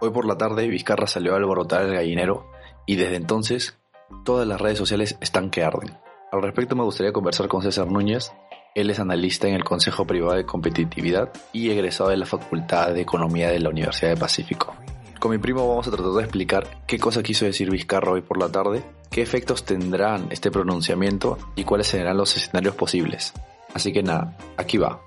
Hoy por la tarde Vizcarra salió a alborotar el gallinero y desde entonces todas las redes sociales están que arden. Al respecto me gustaría conversar con César Núñez. Él es analista en el Consejo Privado de Competitividad y egresado de la Facultad de Economía de la Universidad de Pacífico. Con mi primo vamos a tratar de explicar qué cosa quiso decir Vizcarra hoy por la tarde, qué efectos tendrán este pronunciamiento y cuáles serán los escenarios posibles. Así que nada, aquí va.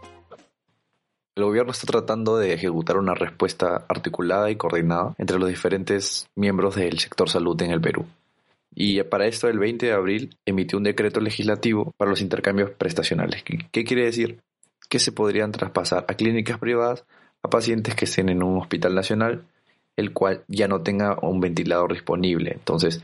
El gobierno está tratando de ejecutar una respuesta articulada y coordinada entre los diferentes miembros del sector salud en el Perú. Y para esto, el 20 de abril emitió un decreto legislativo para los intercambios prestacionales. ¿Qué quiere decir? Que se podrían traspasar a clínicas privadas a pacientes que estén en un hospital nacional, el cual ya no tenga un ventilador disponible. Entonces,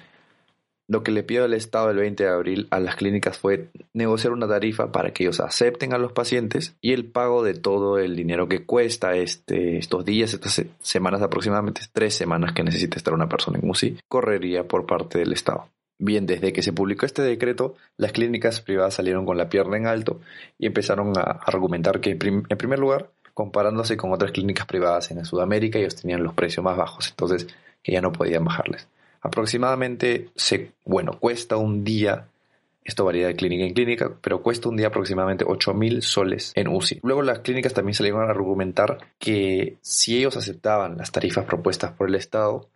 lo que le pidió el Estado el 20 de abril a las clínicas fue negociar una tarifa para que ellos acepten a los pacientes y el pago de todo el dinero que cuesta este, estos días, estas semanas aproximadamente, tres semanas que necesita estar una persona en UCI, correría por parte del Estado. Bien, desde que se publicó este decreto, las clínicas privadas salieron con la pierna en alto y empezaron a argumentar que, en primer lugar, comparándose con otras clínicas privadas en Sudamérica, ellos tenían los precios más bajos, entonces que ya no podían bajarles. Aproximadamente, se, bueno, cuesta un día, esto varía de clínica en clínica, pero cuesta un día aproximadamente 8.000 soles en UCI. Luego las clínicas también salieron a argumentar que si ellos aceptaban las tarifas propuestas por el Estado,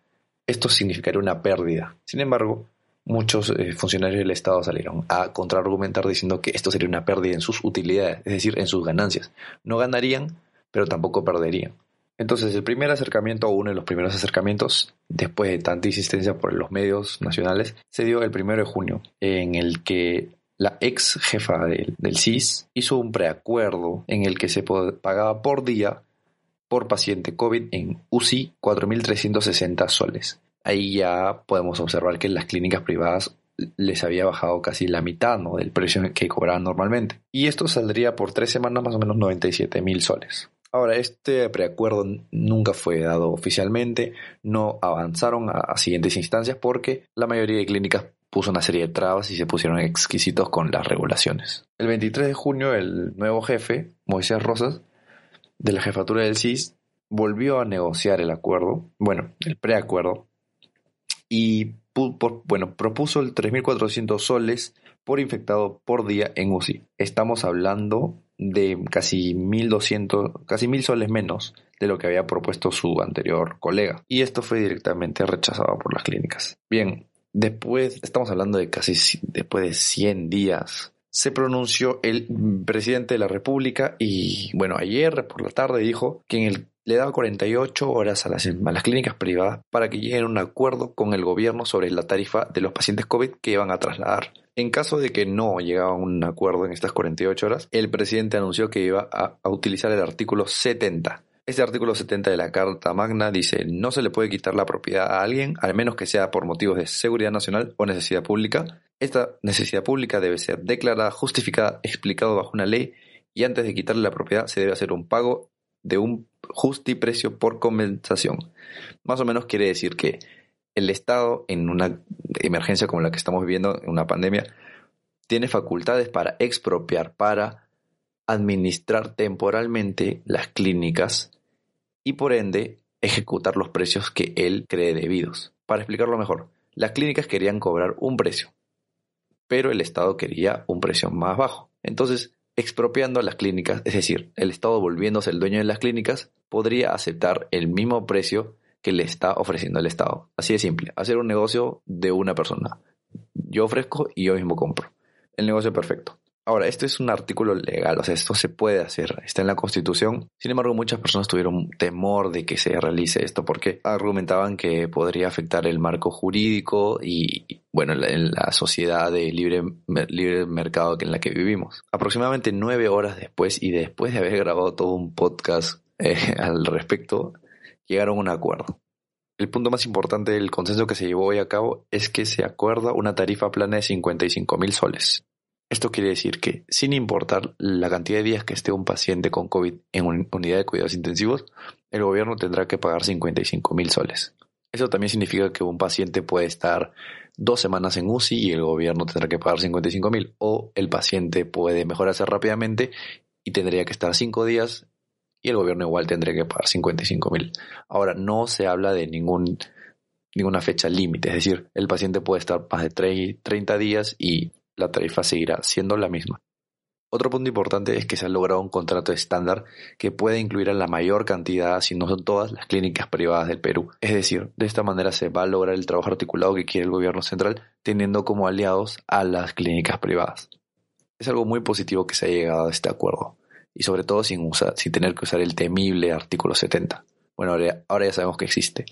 esto significaría una pérdida. Sin embargo, muchos eh, funcionarios del Estado salieron a contraargumentar diciendo que esto sería una pérdida en sus utilidades, es decir, en sus ganancias. No ganarían, pero tampoco perderían. Entonces, el primer acercamiento, o uno de los primeros acercamientos, después de tanta insistencia por los medios nacionales, se dio el primero de junio, en el que la ex jefa del, CIS hizo un preacuerdo en el que se pagaba por día por paciente COVID en UCI 4.360 soles. Ahí ya podemos observar que las clínicas privadas les había bajado casi la mitad del precio que cobraban normalmente. Y esto saldría por tres semanas más o menos 97 mil soles. Ahora, este preacuerdo nunca fue dado oficialmente, no avanzaron a, siguientes instancias porque la mayoría de clínicas puso una serie de trabas y se pusieron exquisitos con las regulaciones. El 23 de junio, el nuevo jefe, Moisés Rosas, de la jefatura del CIS, volvió a negociar el acuerdo, bueno, el preacuerdo, y bueno, propuso el 3.400 soles por infectado por día en UCI. Estamos hablando de casi 1.200, casi 1.000 soles menos de lo que había propuesto su anterior colega. Y esto fue directamente rechazado por las clínicas. Bien, después, estamos hablando de casi después de 100 días, se pronunció el presidente de la República y, bueno, ayer por la tarde dijo que en el le daba 48 horas a las, a las, clínicas privadas para que lleguen a un acuerdo con el gobierno sobre la tarifa de los pacientes COVID que iban a trasladar. En caso de que no llegaba a un acuerdo en estas 48 horas, el presidente anunció que iba a, utilizar el artículo 70. Este artículo 70 de la Carta Magna dice, no se le puede quitar la propiedad a alguien, al menos que sea por motivos de seguridad nacional o necesidad pública. Esta necesidad pública debe ser declarada, justificada, explicado bajo una ley y antes de quitarle la propiedad se debe hacer un pago de un justiprecio por compensación. Más o menos quiere decir que el Estado en una emergencia como la que estamos viviendo, en una pandemia, tiene facultades para expropiar, para administrar temporalmente las clínicas y por ende ejecutar los precios que él cree debidos. Para explicarlo mejor, las clínicas querían cobrar un precio, pero el Estado quería un precio más bajo. Entonces, expropiando a las clínicas, es decir, el Estado volviéndose el dueño de las clínicas, podría aceptar el mismo precio que le está ofreciendo el Estado. Así de simple, hacer un negocio de una persona. Yo ofrezco y yo mismo compro. El negocio perfecto. Ahora, esto es un artículo legal, o sea, esto se puede hacer, está en la Constitución. Sin embargo, muchas personas tuvieron temor de que se realice esto porque argumentaban que podría afectar el marco jurídico y, bueno, en la sociedad de libre, libre mercado en la que vivimos. Aproximadamente nueve horas después y después de haber grabado todo un podcast eh, al respecto, llegaron a un acuerdo. El punto más importante del consenso que se llevó hoy a cabo es que se acuerda una tarifa plana de 55 mil soles. Esto quiere decir que, sin importar la cantidad de días que esté un paciente con COVID en una unidad de cuidados intensivos, el gobierno tendrá que pagar 55 mil soles. Eso también significa que un paciente puede estar dos semanas en UCI y el gobierno tendrá que pagar 55 mil. O el paciente puede mejorarse rápidamente y tendría que estar cinco días y el gobierno igual tendría que pagar 55 mil. Ahora, no se habla de ningún, ninguna fecha límite, es decir, el paciente puede estar más de 30 días y la tarifa seguirá siendo la misma. Otro punto importante es que se ha logrado un contrato estándar que puede incluir a la mayor cantidad, si no son todas, las clínicas privadas del Perú. Es decir, de esta manera se va a lograr el trabajo articulado que quiere el gobierno central, teniendo como aliados a las clínicas privadas. Es algo muy positivo que se haya llegado a este acuerdo, y sobre todo sin, usar, sin tener que usar el temible artículo 70. Bueno, ahora ya sabemos que existe.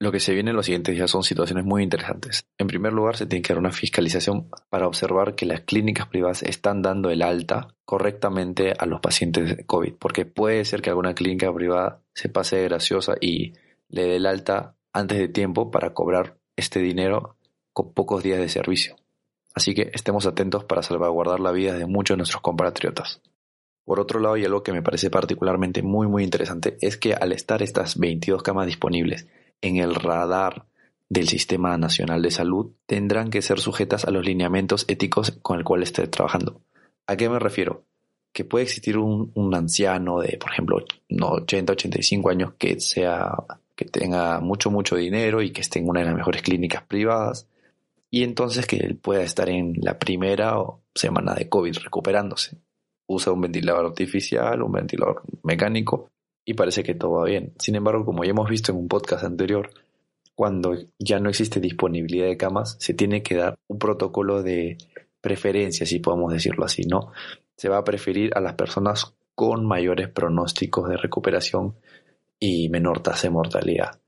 Lo que se viene en los siguientes días son situaciones muy interesantes. En primer lugar, se tiene que dar una fiscalización para observar que las clínicas privadas están dando el alta correctamente a los pacientes de COVID, porque puede ser que alguna clínica privada se pase de graciosa y le dé el alta antes de tiempo para cobrar este dinero con pocos días de servicio. Así que estemos atentos para salvaguardar la vida de muchos de nuestros compatriotas. Por otro lado, y algo que me parece particularmente muy muy interesante, es que al estar estas 22 camas disponibles en el radar del Sistema Nacional de Salud tendrán que ser sujetas a los lineamientos éticos con el cual esté trabajando. ¿A qué me refiero? Que puede existir un, anciano de, por ejemplo, 80, 85 años que sea que tenga mucho, mucho dinero y que esté en una de las mejores clínicas privadas y entonces que él pueda estar en la primera semana de COVID recuperándose. Usa un ventilador artificial, un ventilador mecánico y parece que todo va bien. Sin embargo, como ya hemos visto en un podcast anterior, cuando ya no existe disponibilidad de camas, se tiene que dar un protocolo de preferencia, si podemos decirlo así, ¿no? Se va a preferir a las personas con mayores pronósticos de recuperación y menor tasa de mortalidad.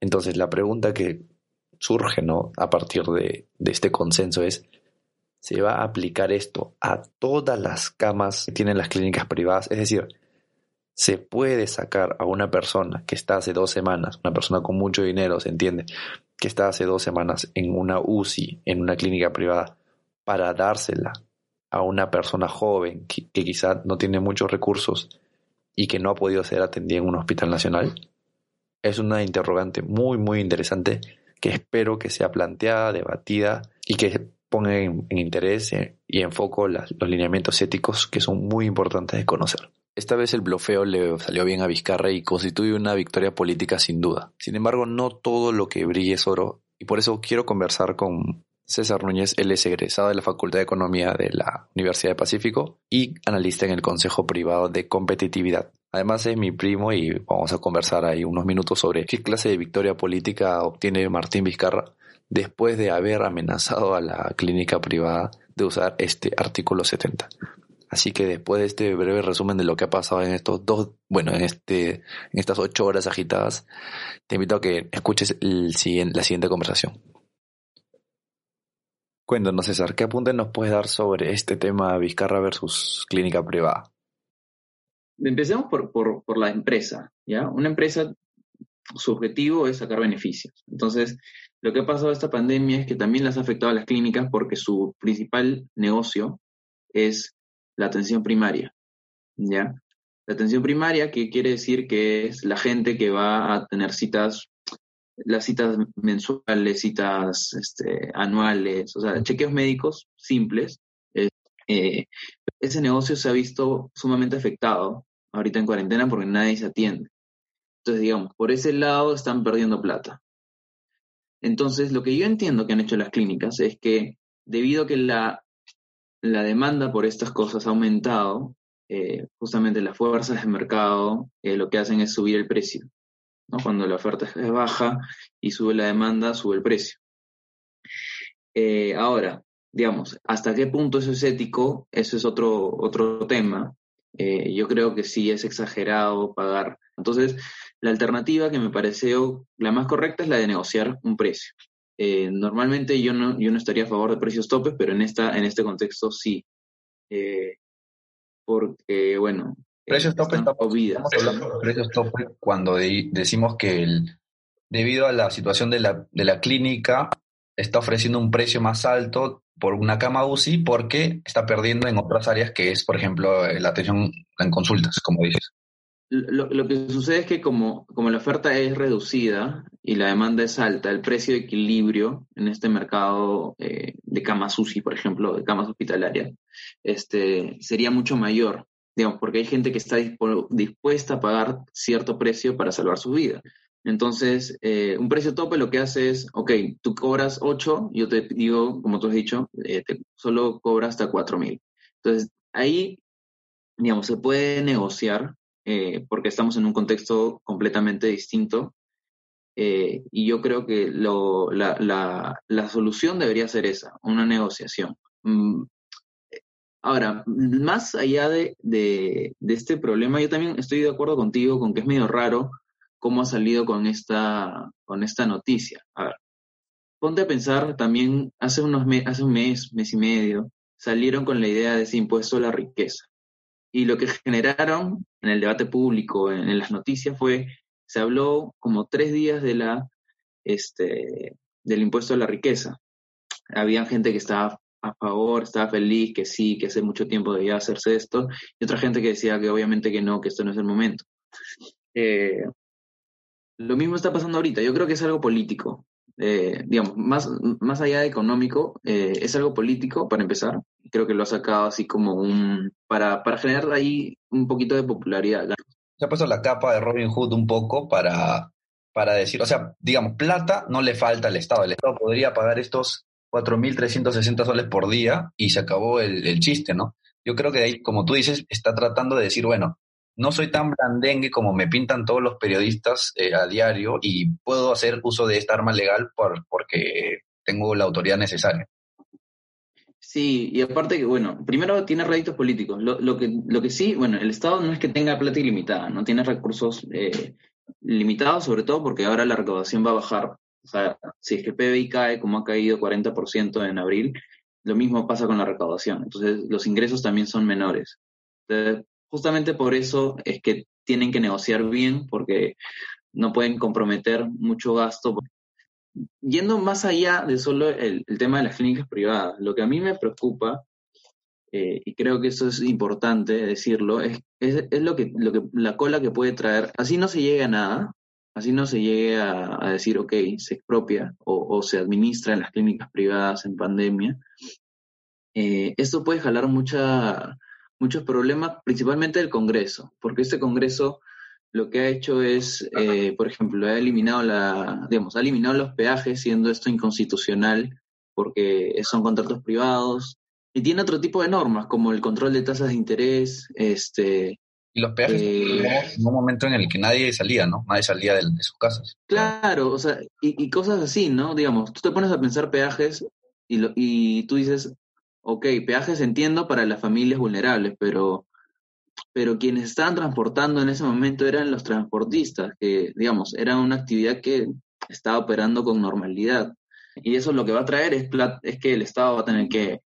Entonces, la pregunta que surge, ¿no? A partir de, de este consenso es, ¿se va a aplicar esto a todas las camas que tienen las clínicas privadas? Es decir, se puede sacar a una persona que está hace dos semanas, una persona con mucho dinero, se entiende, que está hace dos semanas en una UCI, en una clínica privada, para dársela a una persona joven que, quizá no tiene muchos recursos y que no ha podido ser atendida en un hospital nacional? Es una interrogante muy, muy interesante que espero que sea planteada, debatida y que ponga en, interés y en foco los lineamientos éticos que son muy importantes de conocer. Esta vez el blofeo le salió bien a Vizcarra y constituye una victoria política sin duda. Sin embargo, no todo lo que brille es oro y por eso quiero conversar con César Núñez, él es egresado de la Facultad de Economía de la Universidad de Pacífico y analista en el Consejo Privado de Competitividad. Además es mi primo y vamos a conversar ahí unos minutos sobre qué clase de victoria política obtiene Martín Vizcarra después de haber amenazado a la clínica privada de usar este artículo 70. Así que después de este breve resumen de lo que ha pasado en estos dos, bueno, en este, en estas ocho horas agitadas, te invito a que escuches la siguiente conversación. Cuéntanos, César, ¿qué apunte nos puedes dar sobre este tema Vizcarra versus clínica privada? Empecemos por, por, por la empresa, ¿ya? Una empresa, su objetivo es sacar beneficios. Entonces, lo que ha pasado esta pandemia es que también las ha afectado a las clínicas porque su principal negocio es la atención primaria, ¿ya? La atención primaria, que quiere decir que es la gente que va a tener citas, las citas mensuales, citas este, anuales, o sea, chequeos médicos simples. Eh, ese negocio se ha visto sumamente afectado ahorita en cuarentena porque nadie se atiende. Entonces, digamos, por ese lado están perdiendo plata. Entonces, lo que yo entiendo que han hecho las clínicas es que debido a que la la demanda por estas cosas ha aumentado, eh, justamente las fuerzas de mercado eh, lo que hacen es subir el precio. ¿no? Cuando la oferta es baja y sube la demanda, sube el precio. Eh, ahora, digamos, ¿hasta qué punto eso es ético? Eso es otro, otro tema. Yo creo que sí es exagerado pagar. Entonces, la alternativa que me pareció la más correcta es la de negociar un precio. Eh, normalmente yo no, yo no estaría a favor de precios topes, pero en, esta, en este contexto sí. Eh, porque, bueno. Precios topes, estamos, hablando de precios topes cuando decimos que el, debido a la situación de la, de la clínica está ofreciendo un precio más alto por una cama UCI porque está perdiendo en otras áreas que es, por ejemplo, la atención en consultas, como dices. Lo, lo, que sucede es que como, como la oferta es reducida y la demanda es alta, el precio de equilibrio en este mercado eh, de camas UCI, por ejemplo, de camas hospitalarias, este, sería mucho mayor. digamos, porque hay gente que está dispuesta a pagar cierto precio para salvar su vida. Entonces, eh, un precio tope lo que hace es, ok, tú cobras 8, yo te digo, como tú has dicho, eh, solo cobras hasta 4 mil. Entonces, ahí, digamos, se puede negociar eh, porque estamos en un contexto completamente distinto. y yo creo que la, solución debería ser esa, una negociación. Mm, ahora, más allá de, de este problema, yo también estoy de acuerdo contigo con que es medio raro cómo ha salido con esta, con esta noticia. A ver, ponte a pensar también, hace, unos hace un mes, mes y medio, salieron con la idea de ese impuesto a la riqueza. Y lo que generaron en el debate público, en, las noticias, fue, se habló como tres días de este, del impuesto a la riqueza. Había gente que estaba a favor, estaba feliz, que sí, que hace mucho tiempo debía hacerse esto, y otra gente que decía que obviamente que no, que esto no es el momento. Eh, lo mismo está pasando ahorita. Yo creo que es algo político. Eh, digamos, más, más allá de económico, eh, es algo político para empezar. Creo que lo ha sacado así como un. para, para generar ahí un poquito de popularidad. Se ha puesto la capa de Robin Hood un poco para, para decir, o sea, digamos, plata no le falta al Estado. El Estado podría pagar estos 4.360 soles por día y se acabó el, el chiste, ¿no? Yo creo que ahí, como tú dices, está tratando de decir, bueno, no soy tan blandengue como me pintan todos los periodistas eh, a diario y puedo hacer uso de esta arma legal por, porque tengo la autoridad necesaria. Sí, y aparte que, bueno, primero tiene réditos políticos. Lo, que, lo que sí, bueno, el Estado no es que tenga plata ilimitada, no tiene recursos eh, limitados, sobre todo porque ahora la recaudación va a bajar. O sea, si es que PBI cae como ha caído 40% en abril, lo mismo pasa con la recaudación. Entonces, los ingresos también son menores. Entonces, justamente por eso es que tienen que negociar bien, porque no pueden comprometer mucho gasto. Yendo más allá de solo el, tema de las clínicas privadas, lo que a mí me preocupa, eh, y creo que eso es importante decirlo, es, es, lo, que, lo que la cola que puede traer. Así no se llegue a nada, así no se llegue a, decir, ok, se expropia o, se administra en las clínicas privadas en pandemia. Eh, esto puede jalar mucha, muchos problemas, principalmente del Congreso, porque este Congreso lo que ha hecho es, eh, por ejemplo, ha eliminado la, digamos, ha eliminado los peajes, siendo esto inconstitucional, porque son contratos privados, y tiene otro tipo de normas, como el control de tasas de interés, este... Y los peajes eh, en un momento en el que nadie salía, ¿no? Nadie salía de, sus casas. Claro, o sea, y, cosas así, ¿no? Digamos, tú te pones a pensar peajes y, lo, y tú dices, ok, peajes entiendo para las familias vulnerables, pero, pero quienes estaban transportando en ese momento eran los transportistas, que, digamos, era una actividad que estaba operando con normalidad. Y eso lo que va a traer es, es que el Estado va a tener que,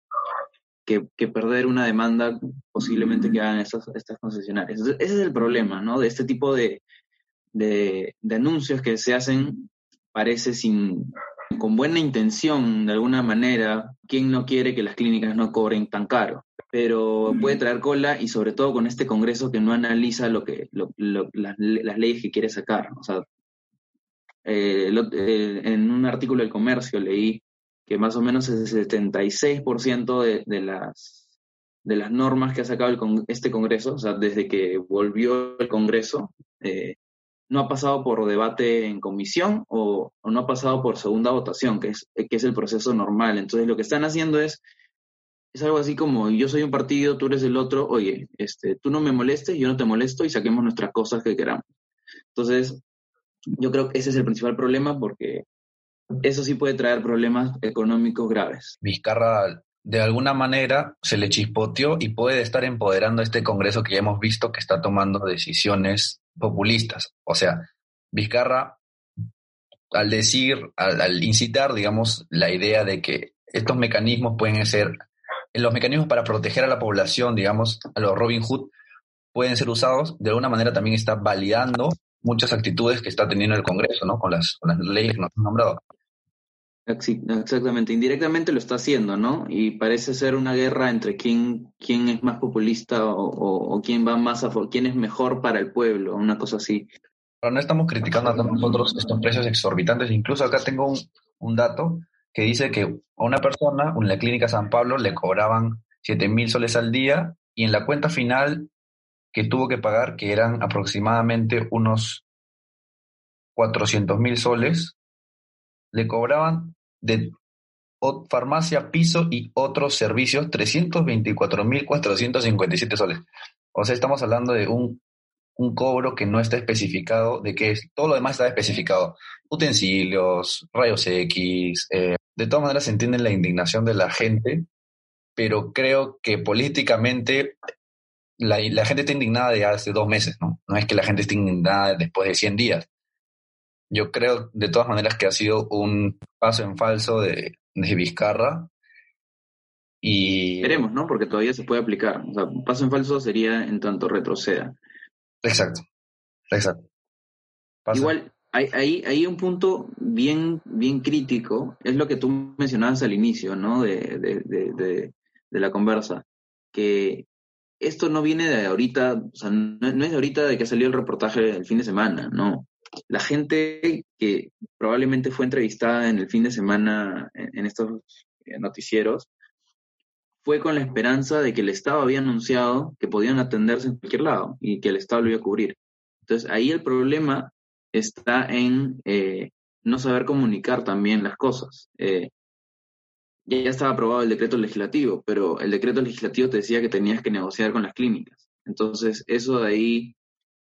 que, perder una demanda posiblemente que hagan estas, estas concesionarias. ese es el problema, ¿no? De este tipo de, de, de anuncios que se hacen, parece sin, con buena intención, de alguna manera, ¿quién no quiere que las clínicas no cobren tan caro? Pero puede traer cola y sobre todo con este Congreso que no analiza lo que las, leyes que quiere sacar. O sea, eh, eh, en un artículo del comercio leí que más o menos el 76% de, de, las, de las normas que ha sacado el, este Congreso, o sea, desde que volvió el Congreso, eh, no ha pasado por debate en comisión o, no ha pasado por segunda votación, que es, que es el proceso normal. Entonces lo que están haciendo es, es algo así como yo soy un partido, tú eres el otro, oye, este, tú no me molestes, yo no te molesto y saquemos nuestras cosas que queramos. Entonces, yo creo que ese es el principal problema porque eso sí puede traer problemas económicos graves. Vizcarra de alguna manera se le chispoteó y puede estar empoderando a este Congreso que ya hemos visto que está tomando decisiones populistas. O sea, Vizcarra, al decir, al, incitar, digamos, la idea de que estos mecanismos pueden ser, los mecanismos para proteger a la población, digamos, a los Robin Hood, pueden ser usados, de alguna manera también está validando muchas actitudes que está teniendo el Congreso, ¿no? Con las, con las leyes que nos han nombrado. Exactamente, indirectamente lo está haciendo, ¿no? Y parece ser una guerra entre quién, quién es más populista o, quién va más a quién es mejor para el pueblo, una cosa así. Pero no estamos criticando a nosotros estos precios exorbitantes. Incluso acá tengo un, dato que dice que a una persona en la clínica San Pablo le cobraban 7 mil soles al día y en la cuenta final que tuvo que pagar, que eran aproximadamente unos 400 mil soles, le cobraban de farmacia, piso y otros servicios 324.457 soles. O sea, estamos hablando de un, un cobro que no está especificado, de que es, todo lo demás está especificado. Utensilios, rayos X. Eh, de todas maneras se entiende la indignación de la gente, pero creo que políticamente la, la gente está indignada de hace dos meses, ¿no? No es que la gente esté indignada después de 100 días. Yo creo de todas maneras que ha sido un paso en falso de, de Vizcarra. Y... Esperemos, ¿no? Porque todavía se puede aplicar. O sea, paso en falso sería en tanto retroceda. Exacto, exacto. Igual, hay, hay, hay, un punto bien, bien crítico, es lo que tú mencionabas al inicio, ¿no? De, de, de, de la conversa, que esto no viene de ahorita, o sea, no, no, es de ahorita de que salió el reportaje el fin de semana, no la gente que probablemente fue entrevistada en el fin de semana en, estos eh, noticieros fue con la esperanza de que el Estado había anunciado que podían atenderse en cualquier lado y que el Estado lo iba a cubrir. Entonces ahí el problema está en eh, no saber comunicar también las cosas. Eh, ya estaba aprobado el decreto legislativo, pero el decreto legislativo te decía que tenías que negociar con las clínicas. Entonces eso de ahí,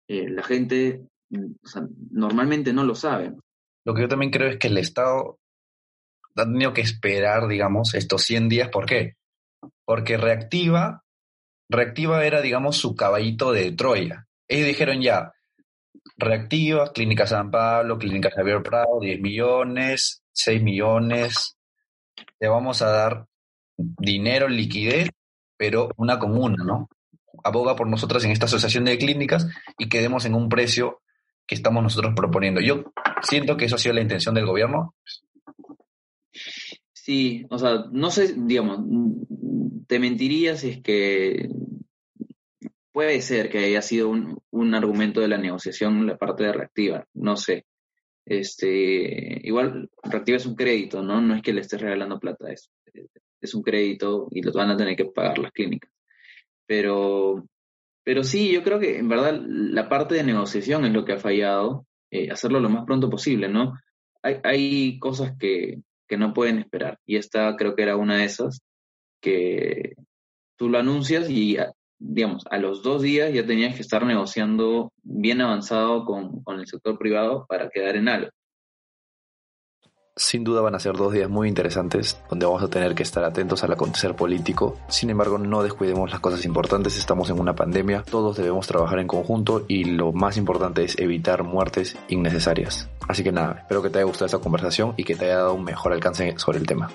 la gente normalmente no lo saben. Lo que yo también creo es que el Estado ha tenido que esperar, digamos, estos 100 días. ¿Por qué? Porque Reactiva, Reactiva era, digamos, su caballito de Troya. Ellos dijeron ya, Reactiva, Clínica San Pablo, Clínica Javier Prado, 10 millones, 6 millones, te vamos a dar dinero, liquidez, pero una comuna, ¿no? Aboga por nosotras en esta asociación de clínicas y quedemos en un precio que estamos nosotros proponiendo. Yo siento que eso ha sido la intención del gobierno. Sí, o sea, no sé, digamos, te mentiría si es que puede ser que haya sido un, un argumento de la negociación la parte de reactiva, no sé. Este, igual, reactiva es un crédito, ¿no? No es que le estés regalando plata, es, es un crédito y lo van a tener que pagar las clínicas. Pero pero sí, yo creo que en verdad la parte de negociación es lo que ha fallado, eh, hacerlo lo más pronto posible, ¿no? Hay, hay cosas que, que, no pueden esperar y esta creo que era una de esas que tú lo anuncias y, digamos, a los dos días ya tenías que estar negociando bien avanzado con, con el sector privado para quedar en algo. Sin duda van a ser dos días muy interesantes donde vamos a tener que estar atentos al acontecer político. Sin embargo, no descuidemos las cosas importantes. Estamos en una pandemia, todos debemos trabajar en conjunto y lo más importante es evitar muertes innecesarias. Así que nada, espero que te haya gustado esta conversación y que te haya dado un mejor alcance sobre el tema.